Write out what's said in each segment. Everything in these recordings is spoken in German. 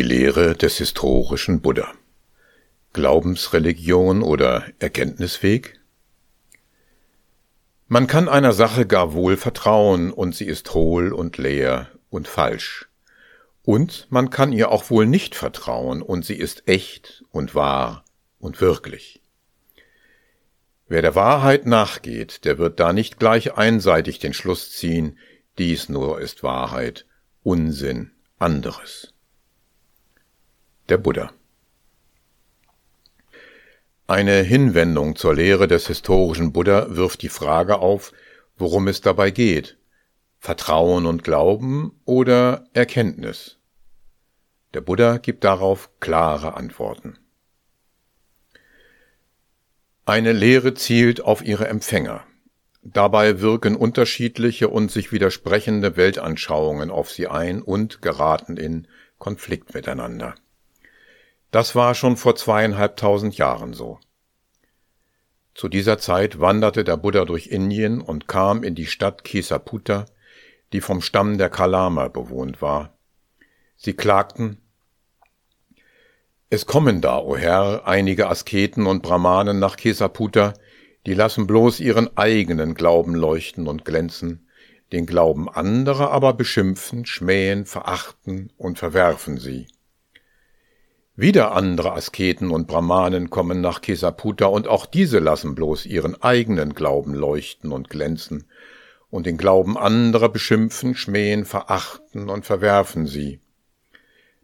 Die Lehre des historischen Buddha. Glaubensreligion oder Erkenntnisweg? Man kann einer Sache gar wohl vertrauen, und sie ist hohl und leer und falsch. Und man kann ihr auch wohl nicht vertrauen, und sie ist echt und wahr und wirklich. Wer der Wahrheit nachgeht, der wird da nicht gleich einseitig den Schluss ziehen, dies nur ist Wahrheit, Unsinn, anderes der Buddha. Eine Hinwendung zur Lehre des historischen Buddha wirft die Frage auf, worum es dabei geht. Vertrauen und Glauben oder Erkenntnis? Der Buddha gibt darauf klare Antworten. Eine Lehre zielt auf ihre Empfänger. Dabei wirken unterschiedliche und sich widersprechende Weltanschauungen auf sie ein und geraten in Konflikt miteinander. Das war schon vor zweieinhalbtausend Jahren so. Zu dieser Zeit wanderte der Buddha durch Indien und kam in die Stadt Kesaputta, die vom Stamm der Kalama bewohnt war. Sie klagten, es kommen da, o Herr, einige Asketen und Brahmanen nach Kesaputta, die lassen bloß ihren eigenen Glauben leuchten und glänzen, den Glauben anderer aber beschimpfen, schmähen, verachten und verwerfen sie. Wieder andere Asketen und Brahmanen kommen nach Kesaputta und auch diese lassen bloß ihren eigenen Glauben leuchten und glänzen und den Glauben anderer beschimpfen, schmähen, verachten und verwerfen sie.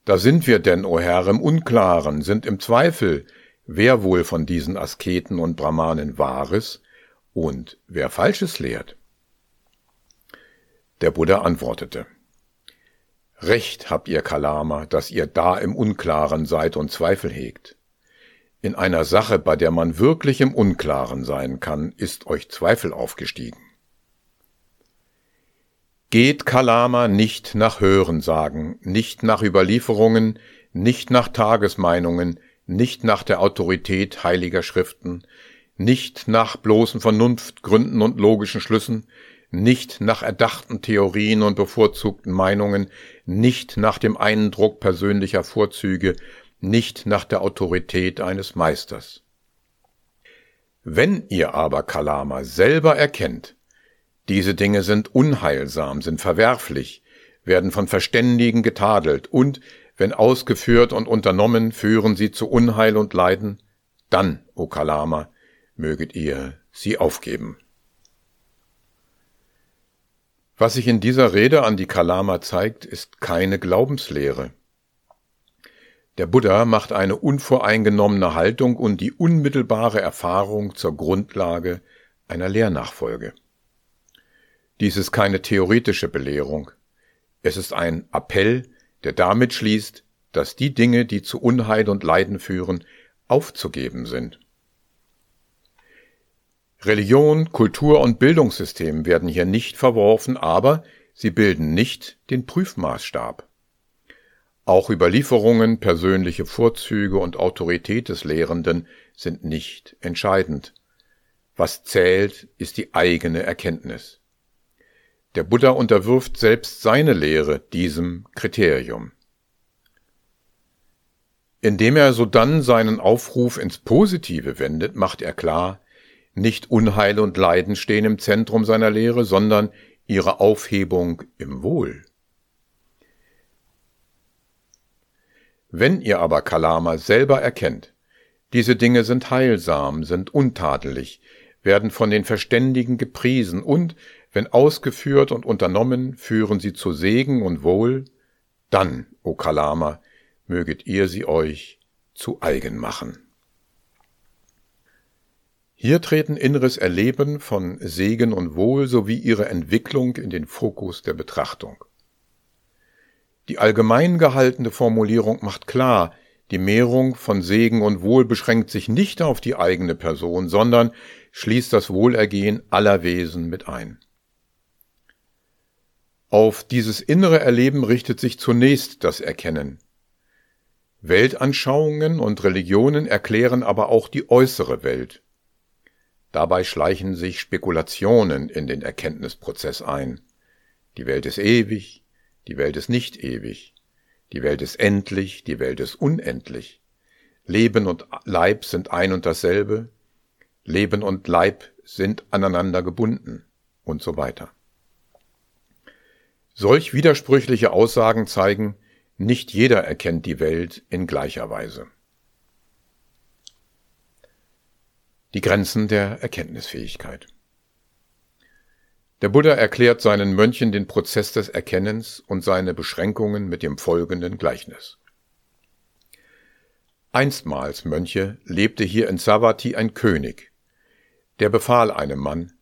Da sind wir denn, o Herr, im Unklaren, sind im Zweifel, wer wohl von diesen Asketen und Brahmanen Wahres und wer Falsches lehrt. Der Buddha antwortete, Recht habt ihr, Kalama, dass ihr da im Unklaren seid und Zweifel hegt. In einer Sache, bei der man wirklich im Unklaren sein kann, ist euch Zweifel aufgestiegen. Geht Kalama nicht nach Hörensagen, nicht nach Überlieferungen, nicht nach Tagesmeinungen, nicht nach der Autorität heiliger Schriften, nicht nach bloßen Vernunftgründen und logischen Schlüssen, nicht nach erdachten Theorien und bevorzugten Meinungen, nicht nach dem Eindruck persönlicher Vorzüge, nicht nach der Autorität eines Meisters. Wenn ihr aber, Kalama, selber erkennt, diese Dinge sind unheilsam, sind verwerflich, werden von Verständigen getadelt und, wenn ausgeführt und unternommen, führen sie zu Unheil und Leiden, dann, o Kalama, möget ihr sie aufgeben. Was sich in dieser Rede an die Kalama zeigt, ist keine Glaubenslehre. Der Buddha macht eine unvoreingenommene Haltung und die unmittelbare Erfahrung zur Grundlage einer Lehrnachfolge. Dies ist keine theoretische Belehrung. Es ist ein Appell, der damit schließt, dass die Dinge, die zu Unheil und Leiden führen, aufzugeben sind. Religion, Kultur und Bildungssystem werden hier nicht verworfen, aber sie bilden nicht den Prüfmaßstab. Auch Überlieferungen, persönliche Vorzüge und Autorität des Lehrenden sind nicht entscheidend. Was zählt, ist die eigene Erkenntnis. Der Buddha unterwirft selbst seine Lehre diesem Kriterium. Indem er sodann seinen Aufruf ins Positive wendet, macht er klar, nicht Unheil und Leiden stehen im Zentrum seiner Lehre, sondern ihre Aufhebung im Wohl. Wenn ihr aber Kalama selber erkennt, diese Dinge sind heilsam, sind untadelig, werden von den Verständigen gepriesen und, wenn ausgeführt und unternommen, führen sie zu Segen und Wohl, dann, o Kalama, möget ihr sie euch zu eigen machen. Hier treten inneres Erleben von Segen und Wohl sowie ihre Entwicklung in den Fokus der Betrachtung. Die allgemein gehaltene Formulierung macht klar, die Mehrung von Segen und Wohl beschränkt sich nicht auf die eigene Person, sondern schließt das Wohlergehen aller Wesen mit ein. Auf dieses innere Erleben richtet sich zunächst das Erkennen. Weltanschauungen und Religionen erklären aber auch die äußere Welt. Dabei schleichen sich Spekulationen in den Erkenntnisprozess ein. Die Welt ist ewig, die Welt ist nicht ewig. Die Welt ist endlich, die Welt ist unendlich. Leben und Leib sind ein und dasselbe. Leben und Leib sind aneinander gebunden und so weiter. Solch widersprüchliche Aussagen zeigen, nicht jeder erkennt die Welt in gleicher Weise. Die Grenzen der Erkenntnisfähigkeit. Der Buddha erklärt seinen Mönchen den Prozess des Erkennens und seine Beschränkungen mit dem folgenden Gleichnis. Einstmals, Mönche, lebte hier in Savati ein König. Der befahl einem Mann,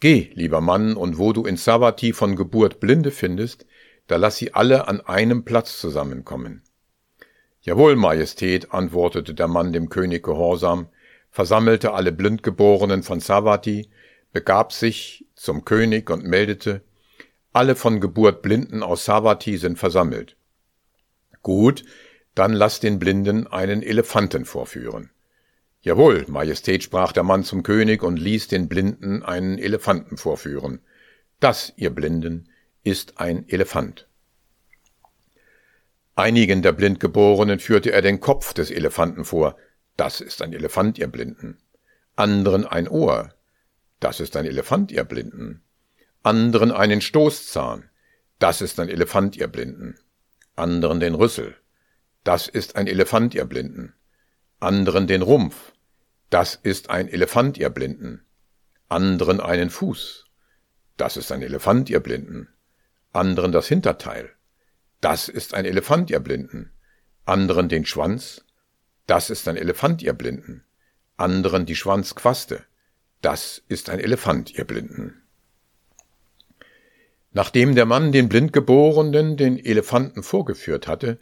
Geh, lieber Mann, und wo du in Savati von Geburt Blinde findest, da lass sie alle an einem Platz zusammenkommen. Jawohl, Majestät, antwortete der Mann dem König gehorsam, versammelte alle Blindgeborenen von Savati, begab sich zum König und meldete, alle von Geburt Blinden aus Savati sind versammelt. Gut, dann lass den Blinden einen Elefanten vorführen. Jawohl, Majestät, sprach der Mann zum König und ließ den Blinden einen Elefanten vorführen. Das, ihr Blinden, ist ein Elefant. Einigen der Blindgeborenen führte er den Kopf des Elefanten vor. Das ist ein Elefant, ihr Blinden. Anderen ein Ohr. Das ist ein Elefant, ihr Blinden. Anderen einen Stoßzahn. Das ist ein Elefant, ihr Blinden. Anderen den Rüssel. Das ist ein Elefant, ihr Blinden. Anderen den Rumpf. Das ist ein Elefant, ihr Blinden. Anderen einen Fuß. Das ist ein Elefant, ihr Blinden anderen das Hinterteil. Das ist ein Elefant, ihr Blinden. Anderen den Schwanz. Das ist ein Elefant, ihr Blinden. Anderen die Schwanzquaste. Das ist ein Elefant, ihr Blinden. Nachdem der Mann den Blindgeborenen den Elefanten vorgeführt hatte,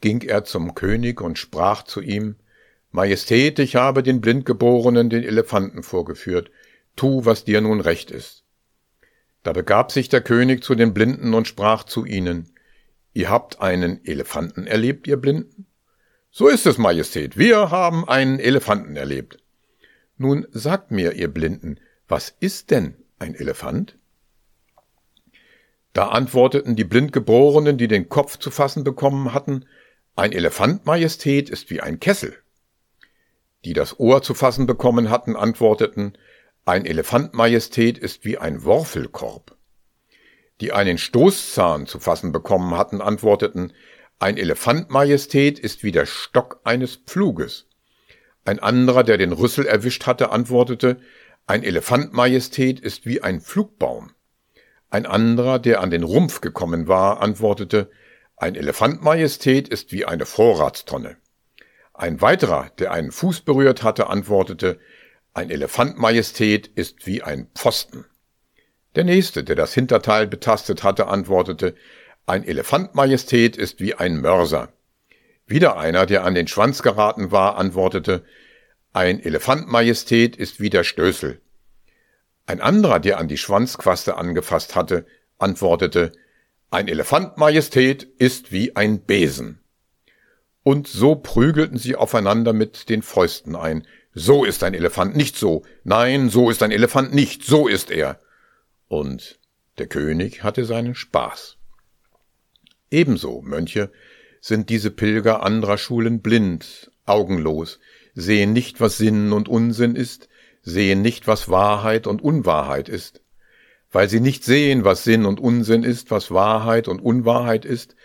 ging er zum König und sprach zu ihm, Majestät, ich habe den Blindgeborenen den Elefanten vorgeführt, tu, was dir nun recht ist. Da begab sich der König zu den Blinden und sprach zu ihnen, Ihr habt einen Elefanten erlebt, ihr Blinden? So ist es, Majestät, wir haben einen Elefanten erlebt. Nun sagt mir, ihr Blinden, was ist denn ein Elefant? Da antworteten die Blindgeborenen, die den Kopf zu fassen bekommen hatten, ein Elefant, Majestät, ist wie ein Kessel. Die das Ohr zu fassen bekommen hatten, antworteten, ein Elefant Majestät ist wie ein Worfelkorb. Die einen Stoßzahn zu fassen bekommen hatten, antworteten, ein Elefant Majestät ist wie der Stock eines Pfluges. Ein anderer, der den Rüssel erwischt hatte, antwortete, ein Elefant Majestät ist wie ein Flugbaum. Ein anderer, der an den Rumpf gekommen war, antwortete, ein Elefant Majestät ist wie eine Vorratstonne. Ein weiterer, der einen Fuß berührt hatte, antwortete, ein Elefant Majestät ist wie ein Pfosten. Der nächste, der das Hinterteil betastet hatte, antwortete, ein Elefant Majestät ist wie ein Mörser. Wieder einer, der an den Schwanz geraten war, antwortete, ein Elefant Majestät ist wie der Stößel. Ein anderer, der an die Schwanzquaste angefasst hatte, antwortete, ein Elefant Majestät ist wie ein Besen. Und so prügelten sie aufeinander mit den Fäusten ein, so ist ein Elefant nicht so. Nein, so ist ein Elefant nicht. So ist er. Und der König hatte seinen Spaß. Ebenso, Mönche, sind diese Pilger anderer Schulen blind, augenlos, sehen nicht, was Sinn und Unsinn ist, sehen nicht, was Wahrheit und Unwahrheit ist. Weil sie nicht sehen, was Sinn und Unsinn ist, was Wahrheit und Unwahrheit ist,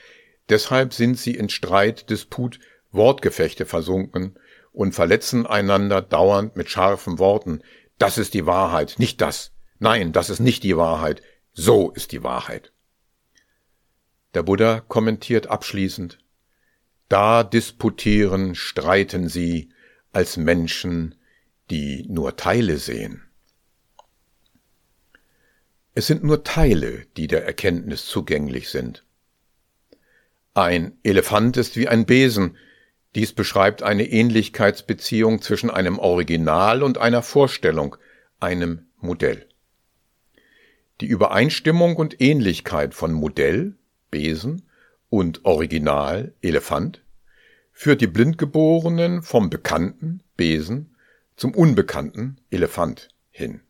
deshalb sind sie in Streit, Disput, Wortgefechte versunken und verletzen einander dauernd mit scharfen Worten. Das ist die Wahrheit, nicht das. Nein, das ist nicht die Wahrheit. So ist die Wahrheit. Der Buddha kommentiert abschließend, da disputieren, streiten sie als Menschen, die nur Teile sehen. Es sind nur Teile, die der Erkenntnis zugänglich sind. Ein Elefant ist wie ein Besen, dies beschreibt eine Ähnlichkeitsbeziehung zwischen einem Original und einer Vorstellung, einem Modell. Die Übereinstimmung und Ähnlichkeit von Modell, Besen, und Original, Elefant, führt die Blindgeborenen vom bekannten, Besen, zum unbekannten, Elefant hin.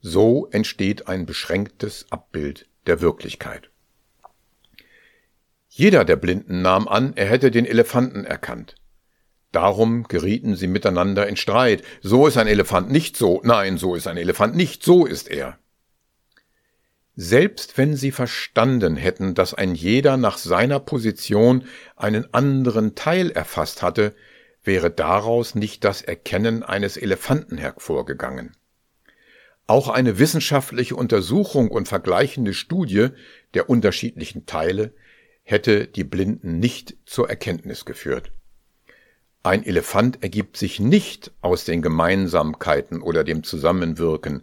So entsteht ein beschränktes Abbild der Wirklichkeit. Jeder der Blinden nahm an, er hätte den Elefanten erkannt. Darum gerieten sie miteinander in Streit. So ist ein Elefant nicht so, nein, so ist ein Elefant nicht, so ist er. Selbst wenn sie verstanden hätten, dass ein jeder nach seiner Position einen anderen Teil erfasst hatte, wäre daraus nicht das Erkennen eines Elefanten hervorgegangen. Auch eine wissenschaftliche Untersuchung und vergleichende Studie der unterschiedlichen Teile hätte die Blinden nicht zur Erkenntnis geführt. Ein Elefant ergibt sich nicht aus den Gemeinsamkeiten oder dem Zusammenwirken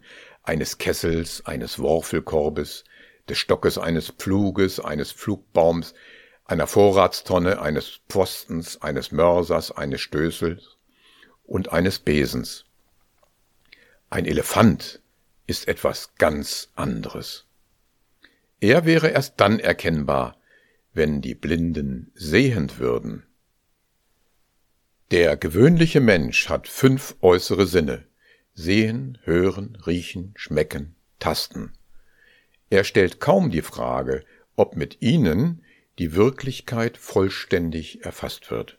eines Kessels, eines Worfelkorbes, des Stockes eines Pfluges, eines Pflugbaums, einer Vorratstonne, eines Pfostens, eines Mörsers, eines Stößels und eines Besens. Ein Elefant ist etwas ganz anderes. Er wäre erst dann erkennbar, wenn die Blinden sehend würden. Der gewöhnliche Mensch hat fünf äußere Sinne sehen, hören, riechen, schmecken, tasten. Er stellt kaum die Frage, ob mit ihnen die Wirklichkeit vollständig erfasst wird.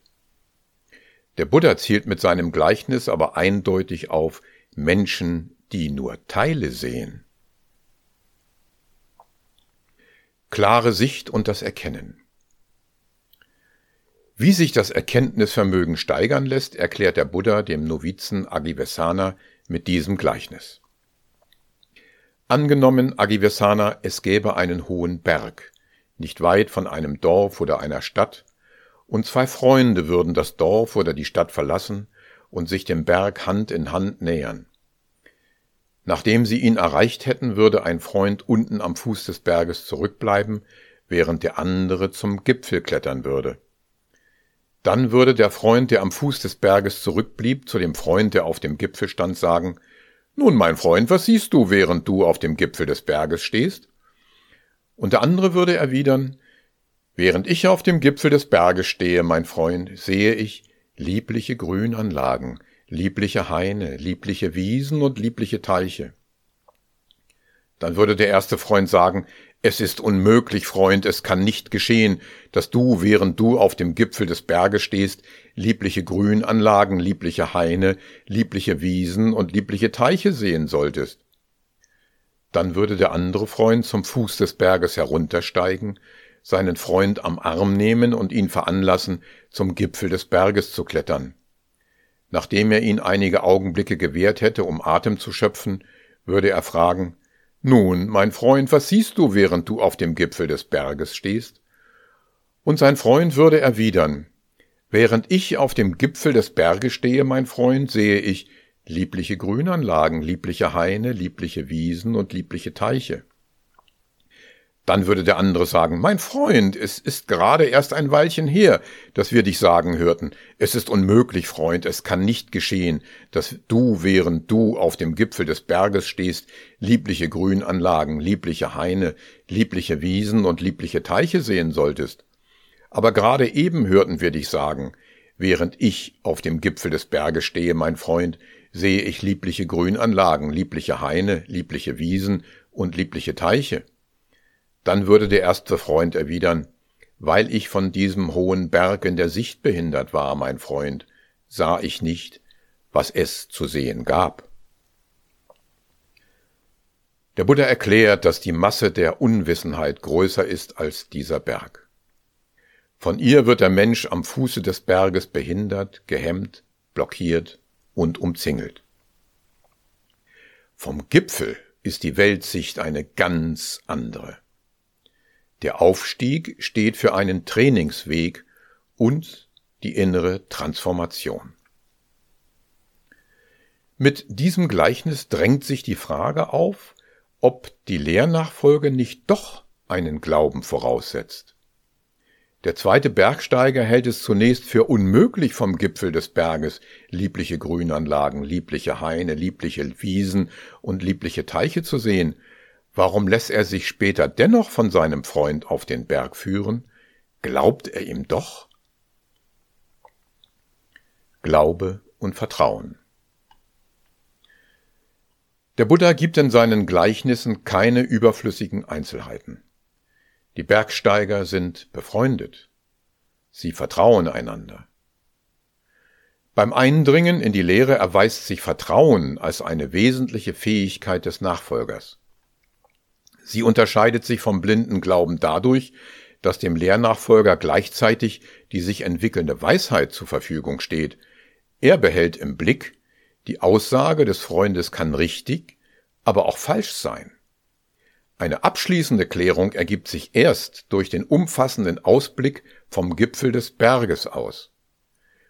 Der Buddha zielt mit seinem Gleichnis aber eindeutig auf Menschen, die nur Teile sehen. Klare Sicht und das Erkennen. Wie sich das Erkenntnisvermögen steigern lässt, erklärt der Buddha dem Novizen Agivesana mit diesem Gleichnis. Angenommen, Agivesana, es gäbe einen hohen Berg, nicht weit von einem Dorf oder einer Stadt, und zwei Freunde würden das Dorf oder die Stadt verlassen und sich dem Berg Hand in Hand nähern. Nachdem sie ihn erreicht hätten, würde ein Freund unten am Fuß des Berges zurückbleiben, während der andere zum Gipfel klettern würde. Dann würde der Freund, der am Fuß des Berges zurückblieb, zu dem Freund, der auf dem Gipfel stand, sagen, Nun, mein Freund, was siehst du, während du auf dem Gipfel des Berges stehst? Und der andere würde erwidern, Während ich auf dem Gipfel des Berges stehe, mein Freund, sehe ich liebliche Grünanlagen, liebliche Haine, liebliche Wiesen und liebliche Teiche. Dann würde der erste Freund sagen, es ist unmöglich, Freund, es kann nicht geschehen, dass du, während du auf dem Gipfel des Berges stehst, liebliche Grünanlagen, liebliche Haine, liebliche Wiesen und liebliche Teiche sehen solltest. Dann würde der andere Freund zum Fuß des Berges heruntersteigen, seinen Freund am Arm nehmen und ihn veranlassen, zum Gipfel des Berges zu klettern. Nachdem er ihn einige Augenblicke gewährt hätte, um Atem zu schöpfen, würde er fragen, nun, mein Freund, was siehst du, während du auf dem Gipfel des Berges stehst? Und sein Freund würde erwidern, Während ich auf dem Gipfel des Berges stehe, mein Freund, sehe ich liebliche Grünanlagen, liebliche Haine, liebliche Wiesen und liebliche Teiche. Dann würde der andere sagen, mein Freund, es ist gerade erst ein Weilchen her, dass wir dich sagen hörten, es ist unmöglich, Freund, es kann nicht geschehen, dass du, während du auf dem Gipfel des Berges stehst, liebliche Grünanlagen, liebliche Haine, liebliche Wiesen und liebliche Teiche sehen solltest. Aber gerade eben hörten wir dich sagen, während ich auf dem Gipfel des Berges stehe, mein Freund, sehe ich liebliche Grünanlagen, liebliche Haine, liebliche Wiesen und liebliche Teiche. Dann würde der erste Freund erwidern, weil ich von diesem hohen Berg in der Sicht behindert war, mein Freund, sah ich nicht, was es zu sehen gab. Der Buddha erklärt, dass die Masse der Unwissenheit größer ist als dieser Berg. Von ihr wird der Mensch am Fuße des Berges behindert, gehemmt, blockiert und umzingelt. Vom Gipfel ist die Weltsicht eine ganz andere. Der Aufstieg steht für einen Trainingsweg und die innere Transformation. Mit diesem Gleichnis drängt sich die Frage auf, ob die Lehrnachfolge nicht doch einen Glauben voraussetzt. Der zweite Bergsteiger hält es zunächst für unmöglich, vom Gipfel des Berges liebliche Grünanlagen, liebliche Haine, liebliche Wiesen und liebliche Teiche zu sehen, Warum lässt er sich später dennoch von seinem Freund auf den Berg führen? Glaubt er ihm doch? Glaube und Vertrauen. Der Buddha gibt in seinen Gleichnissen keine überflüssigen Einzelheiten. Die Bergsteiger sind befreundet. Sie vertrauen einander. Beim Eindringen in die Lehre erweist sich Vertrauen als eine wesentliche Fähigkeit des Nachfolgers. Sie unterscheidet sich vom blinden Glauben dadurch, dass dem Lehrnachfolger gleichzeitig die sich entwickelnde Weisheit zur Verfügung steht. Er behält im Blick, die Aussage des Freundes kann richtig, aber auch falsch sein. Eine abschließende Klärung ergibt sich erst durch den umfassenden Ausblick vom Gipfel des Berges aus.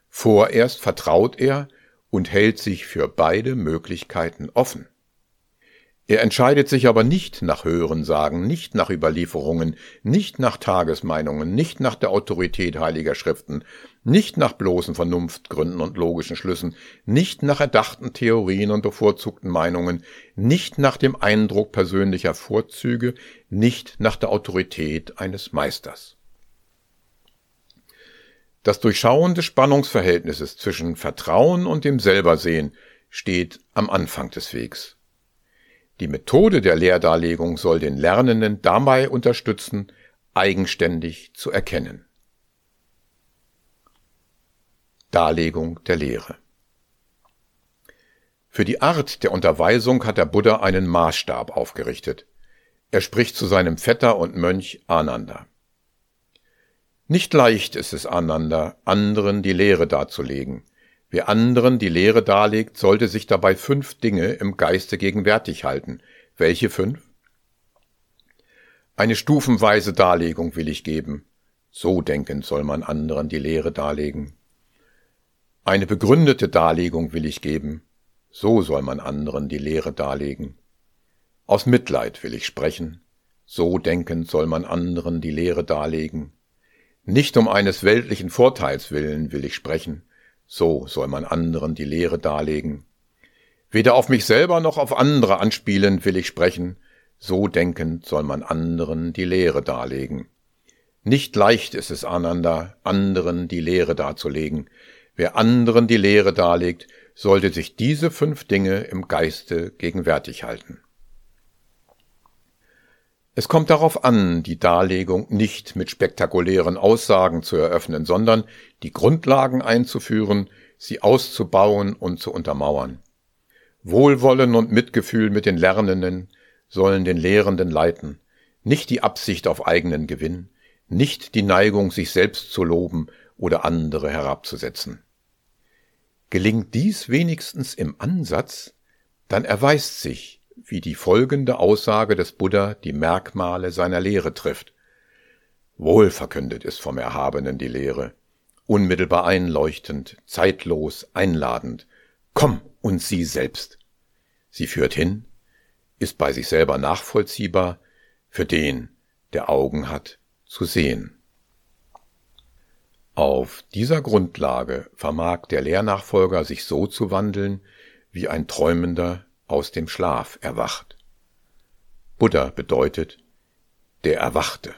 Vorerst vertraut er und hält sich für beide Möglichkeiten offen. Er entscheidet sich aber nicht nach Hörensagen, nicht nach Überlieferungen, nicht nach Tagesmeinungen, nicht nach der Autorität heiliger Schriften, nicht nach bloßen Vernunftgründen und logischen Schlüssen, nicht nach erdachten Theorien und bevorzugten Meinungen, nicht nach dem Eindruck persönlicher Vorzüge, nicht nach der Autorität eines Meisters. Das Durchschauen des Spannungsverhältnisses zwischen Vertrauen und dem Selbersehen steht am Anfang des Wegs. Die Methode der Lehrdarlegung soll den Lernenden dabei unterstützen, eigenständig zu erkennen. Darlegung der Lehre Für die Art der Unterweisung hat der Buddha einen Maßstab aufgerichtet. Er spricht zu seinem Vetter und Mönch Ananda. Nicht leicht ist es Ananda, anderen die Lehre darzulegen. Wer anderen die Lehre darlegt, sollte sich dabei fünf Dinge im Geiste gegenwärtig halten. Welche fünf? Eine stufenweise Darlegung will ich geben. So denkend soll man anderen die Lehre darlegen. Eine begründete Darlegung will ich geben. So soll man anderen die Lehre darlegen. Aus Mitleid will ich sprechen. So denkend soll man anderen die Lehre darlegen. Nicht um eines weltlichen Vorteils willen will ich sprechen, so soll man anderen die Lehre darlegen. Weder auf mich selber noch auf andere anspielen will ich sprechen, so denkend soll man anderen die Lehre darlegen. Nicht leicht ist es, Ananda, anderen die Lehre darzulegen. Wer anderen die Lehre darlegt, sollte sich diese fünf Dinge im Geiste gegenwärtig halten. Es kommt darauf an, die Darlegung nicht mit spektakulären Aussagen zu eröffnen, sondern die Grundlagen einzuführen, sie auszubauen und zu untermauern. Wohlwollen und Mitgefühl mit den Lernenden sollen den Lehrenden leiten, nicht die Absicht auf eigenen Gewinn, nicht die Neigung, sich selbst zu loben oder andere herabzusetzen. Gelingt dies wenigstens im Ansatz, dann erweist sich, wie die folgende Aussage des Buddha die Merkmale seiner Lehre trifft. Wohl verkündet ist vom Erhabenen die Lehre, unmittelbar einleuchtend, zeitlos, einladend. Komm und sieh selbst. Sie führt hin, ist bei sich selber nachvollziehbar, für den, der Augen hat, zu sehen. Auf dieser Grundlage vermag der Lehrnachfolger sich so zu wandeln, wie ein Träumender aus dem Schlaf erwacht. Buddha bedeutet der Erwachte.